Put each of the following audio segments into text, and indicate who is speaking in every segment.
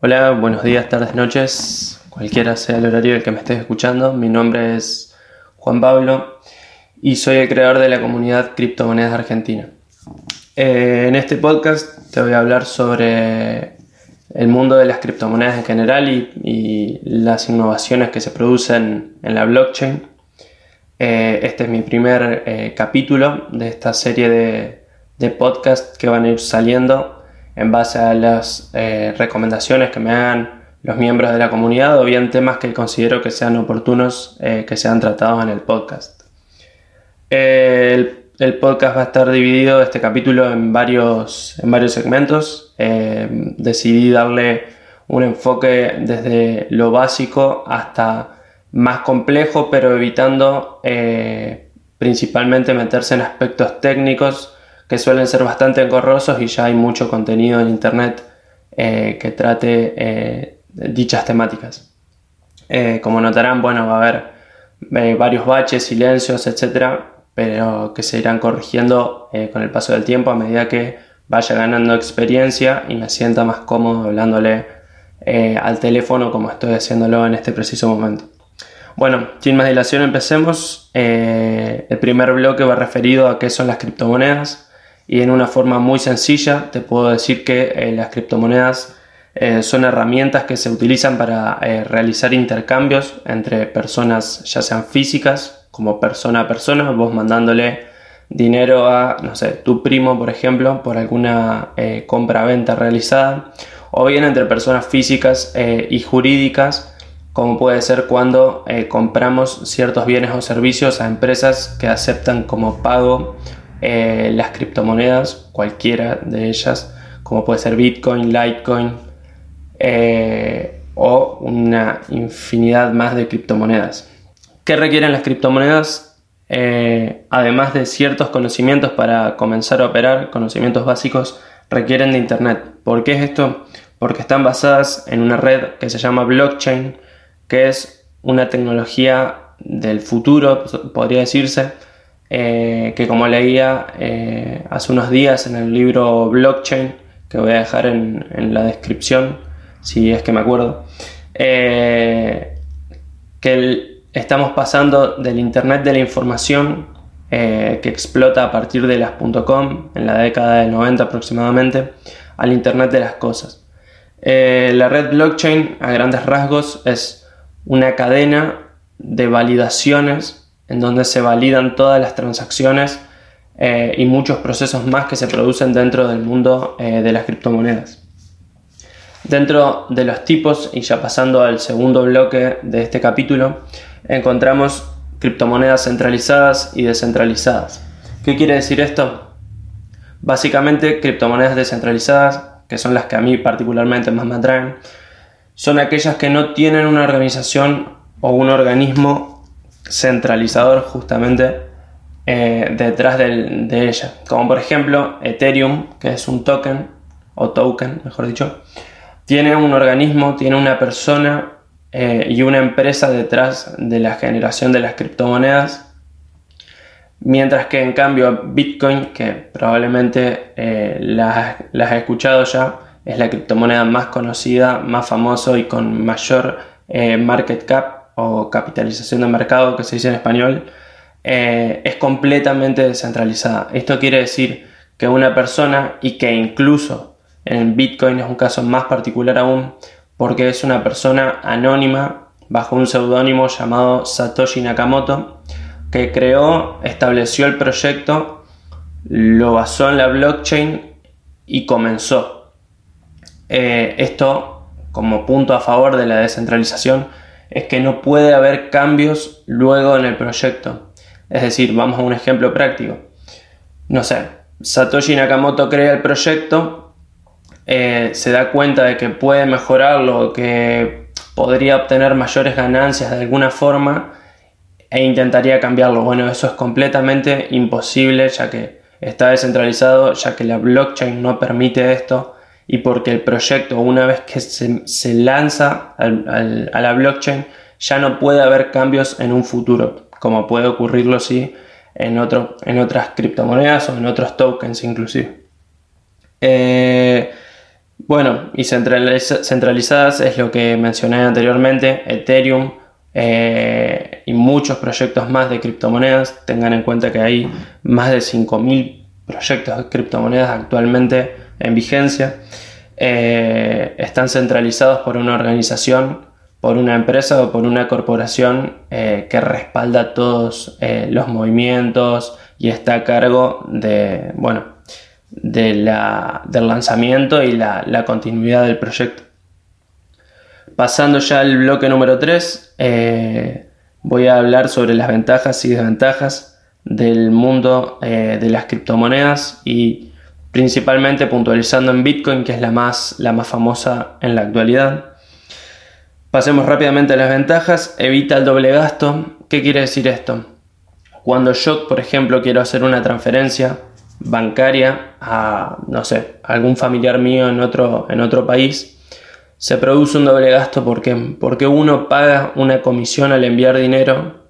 Speaker 1: Hola, buenos días, tardes, noches, cualquiera sea el horario el que me estés escuchando. Mi nombre es Juan Pablo y soy el creador de la comunidad Criptomonedas Argentina. Eh, en este podcast te voy a hablar sobre el mundo de las criptomonedas en general y, las innovaciones que se producen en la blockchain. Eh, este es mi primer eh, capítulo de esta serie de, de podcasts que van a ir saliendo en base a las eh, recomendaciones que me hagan los miembros de la comunidad o bien temas que considero que sean oportunos eh, que sean tratados en el podcast. El, podcast va a estar dividido, este capítulo, en varios, en varios segmentos. Eh, decidí darle un enfoque desde lo básico hasta más complejo, pero evitando principalmente meterse en aspectos técnicos que suelen ser bastante engorrosos y ya hay mucho contenido en internet eh, que trate eh, dichas temáticas. Eh, como notarán, bueno, va a haber varios baches, silencios, etcétera, pero que se irán corrigiendo con el paso del tiempo a medida que vaya ganando experiencia y me sienta más cómodo hablándole al teléfono como estoy haciéndolo en este preciso momento. Bueno, sin más dilación empecemos. el primer bloque va referido a qué son las criptomonedas y en una forma muy sencilla te puedo decir que eh, las criptomonedas eh, son herramientas que se utilizan para eh, realizar intercambios entre personas ya sean físicas como persona a persona, vos mandándole dinero a, no sé, tu primo por ejemplo por alguna compra-venta realizada o bien entre personas físicas y jurídicas como puede ser cuando compramos ciertos bienes o servicios a empresas que aceptan como pago eh, las criptomonedas, cualquiera de ellas, como puede ser Bitcoin, Litecoin eh, o una infinidad más de criptomonedas. ¿Qué requieren las criptomonedas? Eh, además de ciertos conocimientos para comenzar a operar, conocimientos básicos, requieren de Internet. ¿Por qué es esto? Porque están basadas en una red que se llama blockchain, que es una tecnología del futuro, podría decirse, eh, que como leía eh, hace unos días en el libro Blockchain, que voy a dejar en, la descripción, si es que me acuerdo, eh, que estamos pasando del Internet de la información que explota a partir de las .com en la década del 90 aproximadamente, al Internet de las cosas. la red blockchain, a grandes rasgos, es una cadena de validaciones en donde se validan todas las transacciones eh, y muchos procesos más que se producen dentro del mundo eh, de las criptomonedas. Dentro de los tipos, y ya pasando al segundo bloque de este capítulo, encontramos criptomonedas centralizadas y descentralizadas. ¿Qué quiere decir esto? Básicamente, criptomonedas descentralizadas, que son las que a mí particularmente más me atraen, son aquellas que no tienen una organización o un organismo centralizador justamente eh, detrás de ella. Como por ejemplo Ethereum, que es un token, o token, mejor dicho, tiene un organismo, tiene una persona eh, y una empresa detrás de la generación de las criptomonedas. Mientras que en cambio Bitcoin, que probablemente eh, las, las he escuchado ya, es la criptomoneda más conocida, más famoso y con mayor market cap o capitalización de mercado que se dice en español, eh, es completamente descentralizada. Esto quiere decir que una persona y que incluso en Bitcoin es un caso más particular aún porque es una persona anónima bajo un seudónimo llamado Satoshi Nakamoto que creó, estableció el proyecto, lo basó en la blockchain y comenzó. Eh, esto como punto a favor de la descentralización es que no puede haber cambios luego en el proyecto. Es decir, vamos a un ejemplo práctico. No sé, Satoshi Nakamoto crea el proyecto, eh, se da cuenta de que puede mejorarlo, que podría obtener mayores ganancias de alguna forma e intentaría cambiarlo. Bueno, eso es completamente imposible ya que está descentralizado, ya que la blockchain no permite esto y porque el proyecto una vez que se, lanza a la blockchain ya no puede haber cambios en un futuro, como puede ocurrirlo sí en, otro, en otras criptomonedas o en otros tokens inclusive. Eh, Bueno, y centralizadas es lo que mencioné anteriormente, Ethereum eh, y muchos proyectos más de criptomonedas. Tengan en cuenta que hay más de 5.000 proyectos de criptomonedas actualmente en vigencia. Eh, están centralizados por una organización, por una empresa o por una corporación eh, que respalda todos los movimientos y está a cargo de, bueno, del lanzamiento y la, continuidad del proyecto. Pasando ya al bloque número 3, eh, voy a hablar sobre las ventajas y desventajas del mundo eh, de las criptomonedas y principalmente puntualizando en Bitcoin, que es la más, la más famosa en la actualidad. Pasemos rápidamente a las ventajas. Evita el doble gasto. ¿Qué quiere decir esto? Cuando yo, por ejemplo, quiero hacer una transferencia bancaria a, no sé, algún familiar mío en otro, en otro país, se produce un doble gasto porque, porque uno paga una comisión al enviar dinero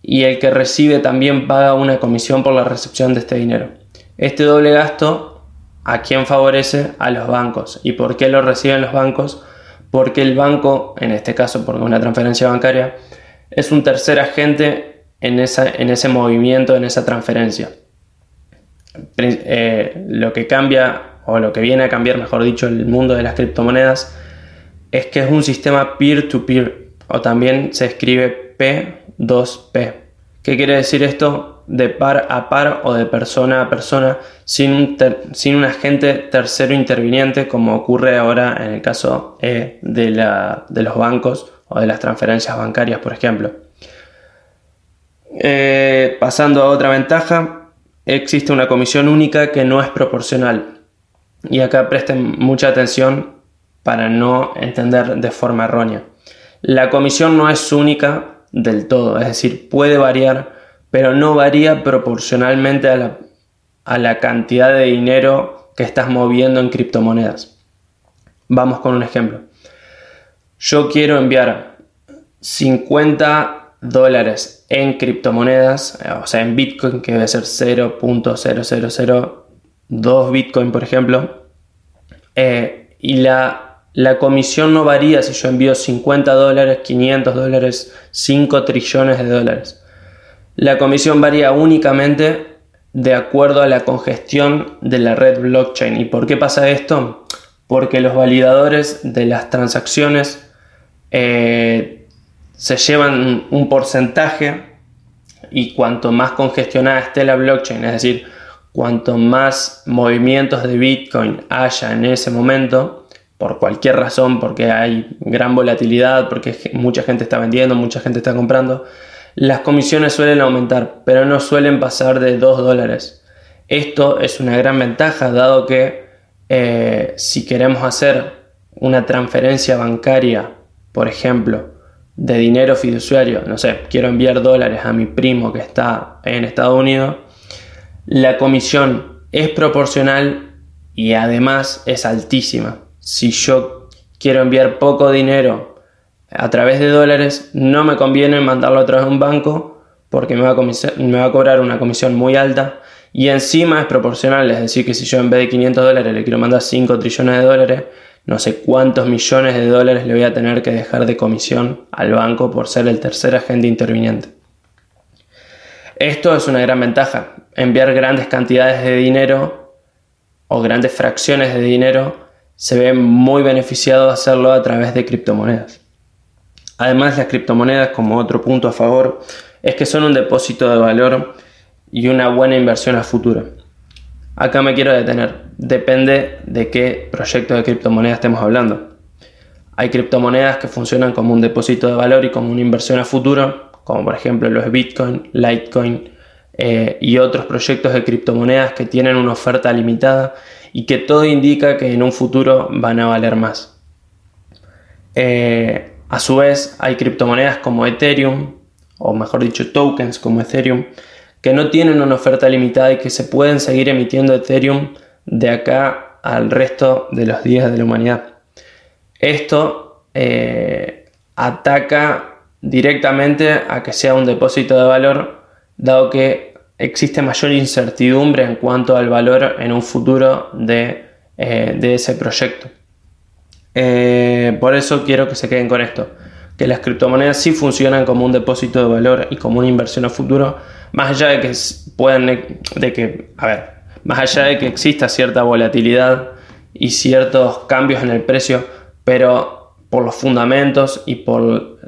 Speaker 1: y el que recibe también paga una comisión por la recepción de este dinero. Este doble gasto, ¿a quién favorece? A los bancos. ¿Y por qué lo reciben los bancos? Porque el banco, en este caso porque una transferencia bancaria, es un tercer agente en, esa, en ese movimiento, en esa transferencia. Eh, lo que cambia, o lo que viene a cambiar, mejor dicho, el mundo de las criptomonedas, es que es un sistema peer-to-peer, o también se escribe P2P. ¿Qué quiere decir esto? De par a par o de persona a persona, sin un, sin un agente tercero interviniente, como ocurre ahora en el caso eh, de, de los bancos o de las transferencias bancarias, por ejemplo. Eh, pasando a otra ventaja, existe una comisión única que no es proporcional. Y acá presten mucha atención para no entender de forma errónea. La comisión no es única del todo, es decir, puede variar, pero no varía proporcionalmente a la, a la cantidad de dinero que estás moviendo en criptomonedas. Vamos con un ejemplo. Yo quiero enviar 50 dólares en criptomonedas, o sea, en Bitcoin, que debe ser 0.0002 Bitcoin, por ejemplo, eh, y la, la comisión no varía si yo envío 50 dólares, 500 dólares, 5 trillones de dólares. La comisión varía únicamente de acuerdo a la congestión de la red blockchain. ¿Y por qué pasa esto? Porque los validadores de las transacciones eh, se llevan un porcentaje y cuanto más congestionada esté la blockchain, es decir, cuanto más movimientos de Bitcoin haya en ese momento, por cualquier razón, porque hay gran volatilidad, porque mucha gente está vendiendo, mucha gente está comprando, las comisiones suelen aumentar, pero no suelen pasar de 2 dólares. Esto es una gran ventaja, dado que eh, si queremos hacer una transferencia bancaria, por ejemplo, de dinero fiduciario, no sé, quiero enviar dólares a mi primo que está en Estados Unidos, la comisión es proporcional y además es altísima. Si yo quiero enviar poco dinero a través de dólares, no me conviene mandarlo a través de un banco porque me va, a cobrar una comisión muy alta y encima es proporcional, es decir, que si yo en vez de 500 dólares le quiero mandar 5 trillones de dólares, no sé cuántos millones de dólares le voy a tener que dejar de comisión al banco por ser el tercer agente interviniente. Esto es una gran ventaja. Enviar grandes cantidades de dinero o grandes fracciones de dinero se ve muy beneficiado hacerlo a través de criptomonedas. Además, las criptomonedas, como otro punto a favor, es que son un depósito de valor y una buena inversión a futuro. Acá me quiero detener. Depende de qué proyecto de criptomonedas estemos hablando. Hay criptomonedas que funcionan como un depósito de valor y como una inversión a futuro, como por ejemplo los Bitcoin, Litecoin eh, y otros proyectos de criptomonedas que tienen una oferta limitada y que todo indica que en un futuro van a valer más. Eh, a su vez, hay criptomonedas como Ethereum, o mejor dicho, tokens como Ethereum, que no tienen una oferta limitada y que se pueden seguir emitiendo Ethereum de acá al resto de los días de la humanidad. Esto eh, ataca directamente a que sea un depósito de valor, dado que existe mayor incertidumbre en cuanto al valor en un futuro de eh, de ese proyecto. Eh, por eso quiero que se queden con esto, que las criptomonedas sí funcionan como un depósito de valor y como una inversión a futuro, más allá de que puedan, de que, a ver, más allá de que exista cierta volatilidad y ciertos cambios en el precio, pero por los fundamentos y por,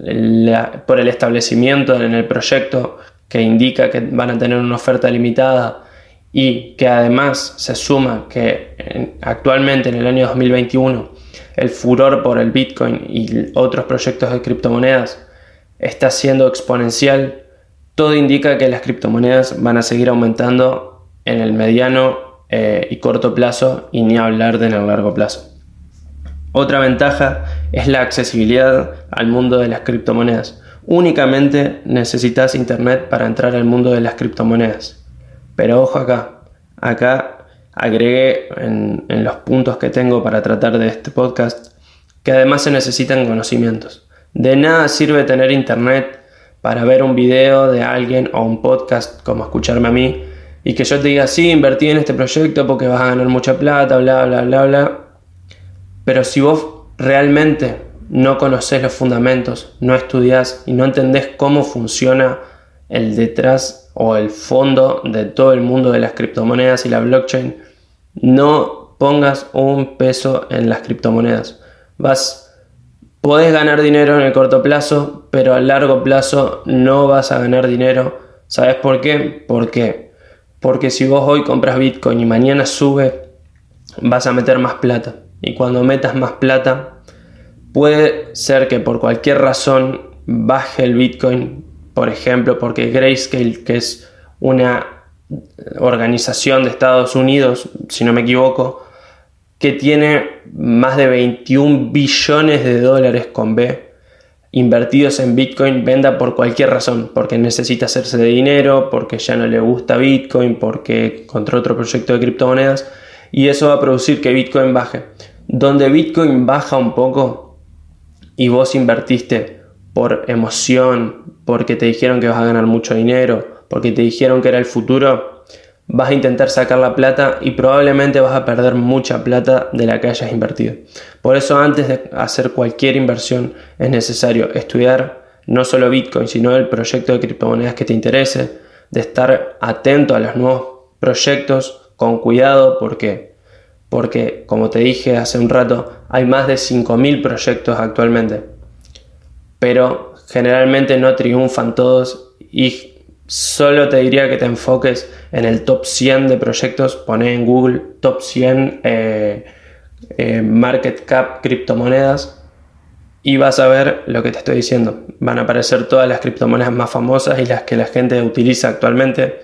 Speaker 1: por el establecimiento en el proyecto que indica que van a tener una oferta limitada y que además se suma que actualmente en el año 2021 el furor por el Bitcoin y otros proyectos de criptomonedas está siendo exponencial, todo indica que las criptomonedas van a seguir aumentando en el mediano eh, y corto plazo y ni hablar de en el largo plazo. Otra ventaja es la accesibilidad al mundo de las criptomonedas. Únicamente necesitas internet para entrar al mundo de las criptomonedas. Pero ojo acá, acá agregué en, los puntos que tengo para tratar de este podcast que además se necesitan conocimientos. De nada sirve tener internet para ver un video de alguien o un podcast como escucharme a mí y que yo te diga, sí, invertí en este proyecto porque vas a ganar mucha plata, bla, bla, bla, bla. Pero si vos realmente no conoces los fundamentos, no estudias y no entendés cómo funciona el detrás o el fondo de todo el mundo de las criptomonedas y la blockchain, no pongas un peso en las criptomonedas. Vas, podés ganar dinero en el corto plazo, pero a largo plazo no vas a ganar dinero. ¿Sabes por qué? ¿Por qué? Porque si vos hoy compras Bitcoin y mañana sube, vas a meter más plata. Y cuando metas más plata, puede ser que por cualquier razón baje el Bitcoin por ejemplo, porque Grayscale, que es una organización de Estados Unidos, si no me equivoco, que tiene más de 21 billones de dólares con B invertidos en Bitcoin, venda por cualquier razón, porque necesita hacerse de dinero, porque ya no le gusta Bitcoin, porque encontró otro proyecto de criptomonedas, y eso va a producir que Bitcoin baje. Donde Bitcoin baja un poco y vos invertiste por emoción, porque te dijeron que vas a ganar mucho dinero, porque te dijeron que era el futuro, vas a intentar sacar la plata y probablemente vas a perder mucha plata de la que hayas invertido. Por eso antes de hacer cualquier inversión es necesario estudiar no solo Bitcoin, sino el proyecto de criptomonedas que te interese, de estar atento a los nuevos proyectos con cuidado porque porque como te dije hace un rato, hay más de 5000 proyectos actualmente. Pero generalmente no triunfan todos y solo te diría que te enfoques en el top 100 de proyectos, poné en Google top 100 eh, eh, market cap criptomonedas y vas a ver lo que te estoy diciendo. Van a aparecer todas las criptomonedas más famosas y las que la gente utiliza actualmente,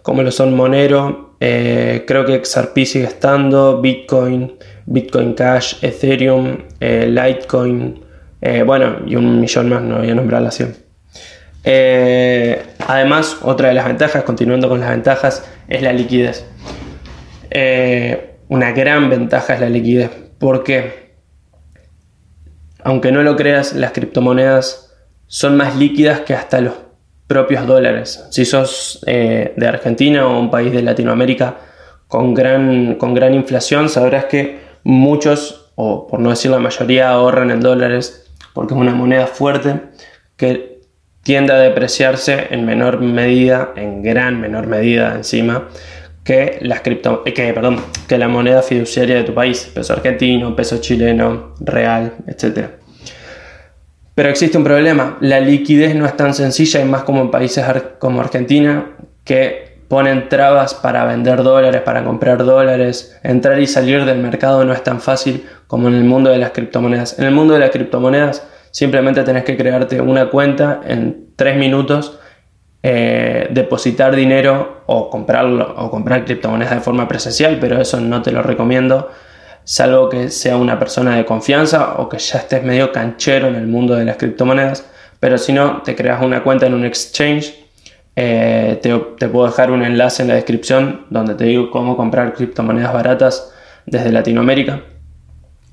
Speaker 1: como lo son Monero, eh, creo que XRP sigue estando, Bitcoin, Bitcoin Cash, Ethereum, Litecoin, bueno, y un millón más, no voy a nombrar la acción. Eh, además, otra de las ventajas, continuando con las ventajas, es la liquidez. Eh, una gran ventaja es la liquidez, porque aunque no lo creas, las criptomonedas son más líquidas que hasta los propios dólares. Si sos de Argentina o un país de Latinoamérica con gran, con gran inflación, sabrás que muchos, o por no decir la mayoría, ahorran en dólares porque es una moneda fuerte que tiende a depreciarse en menor medida, en gran menor medida encima, que, las cripto, que, perdón, que la moneda fiduciaria de tu país, peso argentino, peso chileno, real, etc. Pero existe un problema, la liquidez no es tan sencilla y más como en países como Argentina, que ponen trabas para vender dólares, para comprar dólares, entrar y salir del mercado no es tan fácil como en el mundo de las criptomonedas. En el mundo de las criptomonedas simplemente tenés que crearte una cuenta en tres minutos, eh, depositar dinero o comprarlo o comprar criptomonedas de forma presencial, pero eso no te lo recomiendo, salvo que sea una persona de confianza o que ya estés medio canchero en el mundo de las criptomonedas. Pero si no, te creas una cuenta en un exchange. Eh, te, te puedo dejar un enlace en la descripción donde te digo cómo comprar criptomonedas baratas desde Latinoamérica.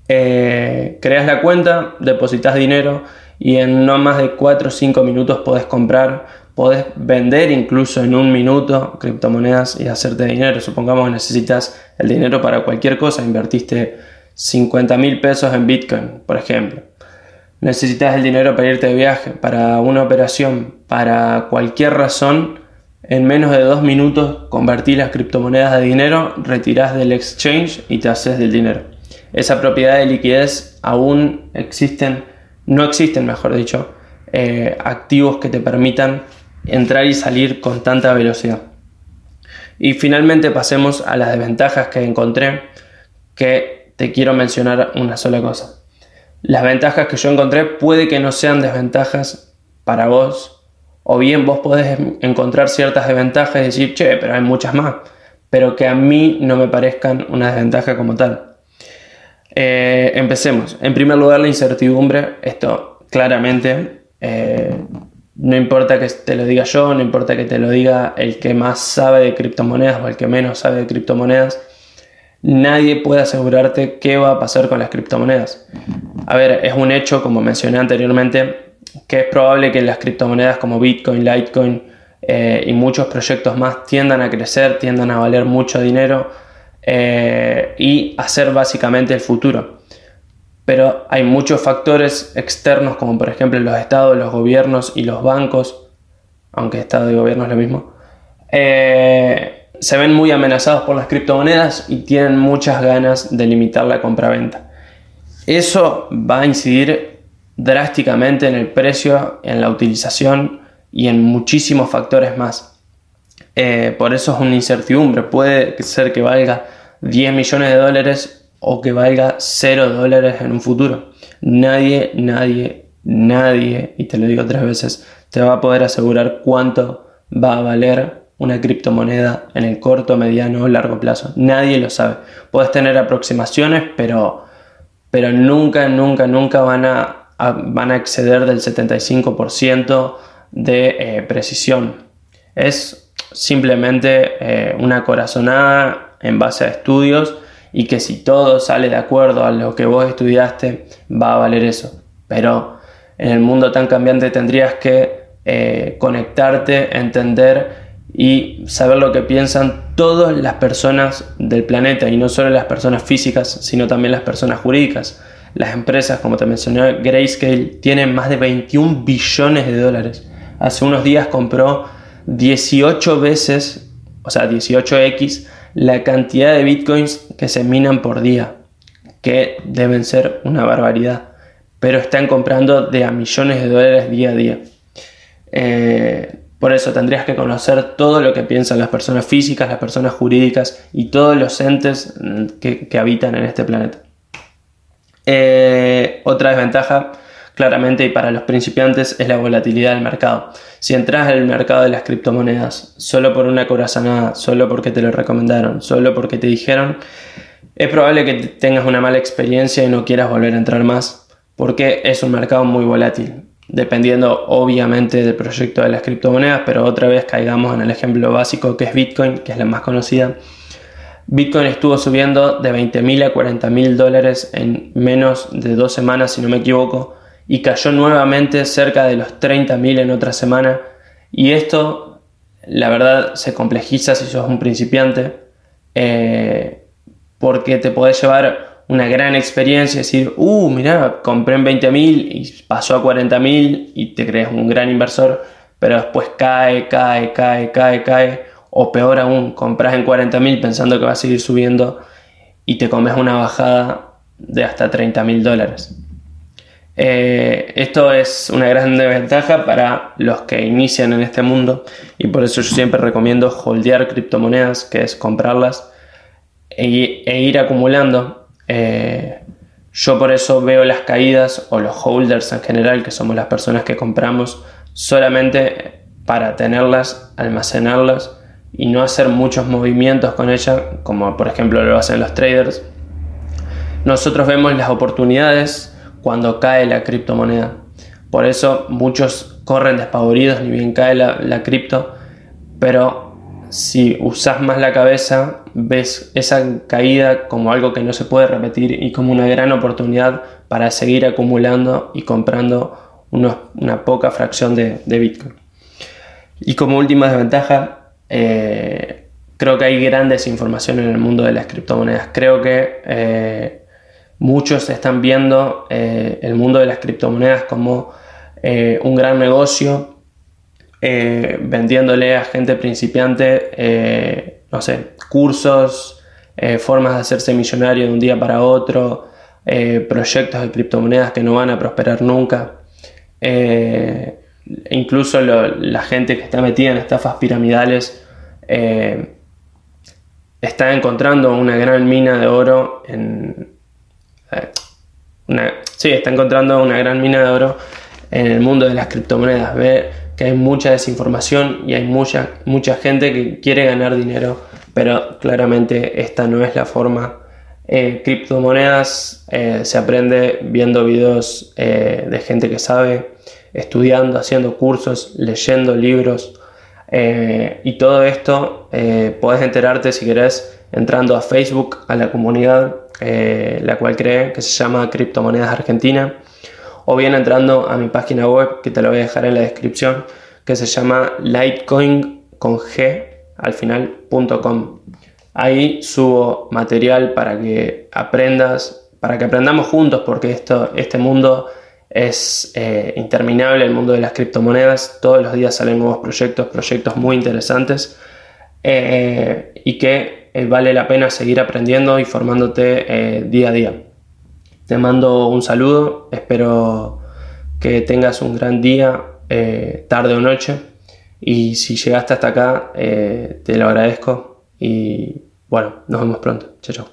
Speaker 1: Eh, creas la cuenta, depositas dinero y en no más de 4 o 5 minutos podés comprar podés vender incluso en un minuto criptomonedas y hacerte dinero. Supongamos que necesitas el dinero para cualquier cosa, invertiste 50 mil pesos en Bitcoin, por ejemplo. Necesitas el dinero para irte de viaje, para una operación, para cualquier razón. En menos de dos minutos convertís las criptomonedas de dinero, retirás del exchange y te haces del dinero. Esa propiedad de liquidez aún existen, no existen, mejor dicho, eh, activos que te permitan entrar y salir con tanta velocidad. Y finalmente pasemos a las desventajas que encontré, que te quiero mencionar una sola cosa. Las ventajas que yo encontré puede que no sean desventajas para vos, o bien vos podés encontrar ciertas desventajas y decir, che, pero hay muchas más, pero que a mí no me parezcan una desventaja como tal. Eh, empecemos. En primer lugar, la incertidumbre. Esto claramente eh, no importa que te lo diga yo, no importa que te lo diga el que más sabe de criptomonedas o el que menos sabe de criptomonedas, nadie puede asegurarte qué va a pasar con las criptomonedas. A ver, es un hecho, como mencioné anteriormente, que es probable que las criptomonedas como Bitcoin, Litecoin eh, y muchos proyectos más tiendan a crecer, tiendan a valer mucho dinero eh, y a ser básicamente el futuro pero hay muchos factores externos como por ejemplo los estados, los gobiernos y los bancos, aunque estado y gobierno es lo mismo, eh, se ven muy amenazados por las criptomonedas y tienen muchas ganas de limitar la compraventa. Eso va a incidir drásticamente en el precio, en la utilización y en muchísimos factores más. Eh, por eso es una incertidumbre. Puede ser que valga 10 millones de dólares o que valga 0 dólares en un futuro. Nadie, nadie, nadie, y te lo digo tres veces, te va a poder asegurar cuánto va a valer una criptomoneda en el corto, mediano o largo plazo. Nadie lo sabe. Puedes tener aproximaciones, pero, pero nunca, nunca, nunca van a, van a exceder del 75% de eh, precisión. Es simplemente eh, una corazonada en base a estudios y que si todo sale de acuerdo a lo que vos estudiaste, va a valer eso. Pero en el mundo tan cambiante tendrías que eh, conectarte, entender y saber lo que piensan todas las personas del planeta y no solo las personas físicas, sino también las personas jurídicas. Las empresas, como te mencioné, Grayscale tienen más de 21 billones de dólares. Hace unos días compró 18 veces, o sea, 18x la cantidad de bitcoins que se minan por día, que deben ser una barbaridad, pero están comprando de a millones de dólares día a día. Eh, por eso tendrías que conocer todo lo que piensan las personas físicas, las personas jurídicas y todos los entes mm, que, habitan en este planeta. Eh, otra desventaja claramente y para los principiantes es la volatilidad del mercado. Si entras en el mercado de las criptomonedas solo por una corazonada, solo porque te lo recomendaron, solo porque te dijeron, es probable que tengas una mala experiencia y no quieras volver a entrar más, porque es un mercado muy volátil, dependiendo obviamente del proyecto de las criptomonedas, pero otra vez caigamos en el ejemplo básico que es Bitcoin, que es la más conocida. Bitcoin estuvo subiendo de 20.000 a 40.000 dólares en menos de dos semanas, si no me equivoco, y cayó nuevamente cerca de los 30.000 en otra semana. Y esto, la verdad, se complejiza si sos un principiante, eh, porque te podés llevar una gran experiencia y decir, uh, mira, compré en 20.000 y pasó a 40.000 y te crees un gran inversor, pero después cae, cae, cae, cae, cae, o peor aún, compras en 40.000 pensando que va a seguir subiendo y te comes una bajada de hasta 30.000 dólares. Eh, esto es una gran ventaja para los que inician en este mundo y por eso yo siempre recomiendo holdear criptomonedas, que es comprarlas e, e ir acumulando. Eh, yo por eso veo las caídas o los holders en general, que somos las personas que compramos, solamente para tenerlas, almacenarlas y no hacer muchos movimientos con ellas, como por ejemplo lo hacen los traders. Nosotros vemos las oportunidades cuando cae la criptomoneda. Por eso muchos corren despavoridos ni bien cae la, cripto, pero si usas más la cabeza, ves esa caída como algo que no se puede repetir y como una gran oportunidad para seguir acumulando y comprando una poca fracción de, Bitcoin. Y como última desventaja, eh, creo que hay grandes desinformación en el mundo de las criptomonedas. Creo que eh, muchos están viendo eh, el mundo de las criptomonedas como un gran negocio, vendiéndole a gente principiante, no sé, cursos, formas de hacerse millonario de un día para otro, proyectos de criptomonedas que no van a prosperar nunca. Incluso la gente que está metida en estafas piramidales eh, está encontrando una gran mina de oro en... Eh, sí, está encontrando una gran mina de oro en el mundo de las criptomonedas. Ve que hay mucha desinformación y hay mucha, gente que quiere ganar dinero, pero claramente esta no es la forma. Eh, criptomonedas se aprende viendo videos de gente que sabe, estudiando, haciendo cursos, leyendo libros. Eh, y todo esto eh, puedes enterarte si querés entrando a Facebook, a la comunidad, eh, la cual cree, que se llama Criptomonedas Argentina, o bien entrando a mi página web, que te la voy a dejar en la descripción, que se llama Litecoin con G al final.com. Ahí subo material para que aprendas, para que aprendamos juntos, porque esto, este mundo es eh, interminable el mundo de las criptomonedas. Todos los días salen nuevos proyectos, proyectos muy interesantes eh, y que eh, vale la pena seguir aprendiendo y formándote día a día. Te mando un saludo, espero que tengas un gran día, tarde o noche y si llegaste hasta acá te lo agradezco y bueno, nos vemos pronto. Chao, chao.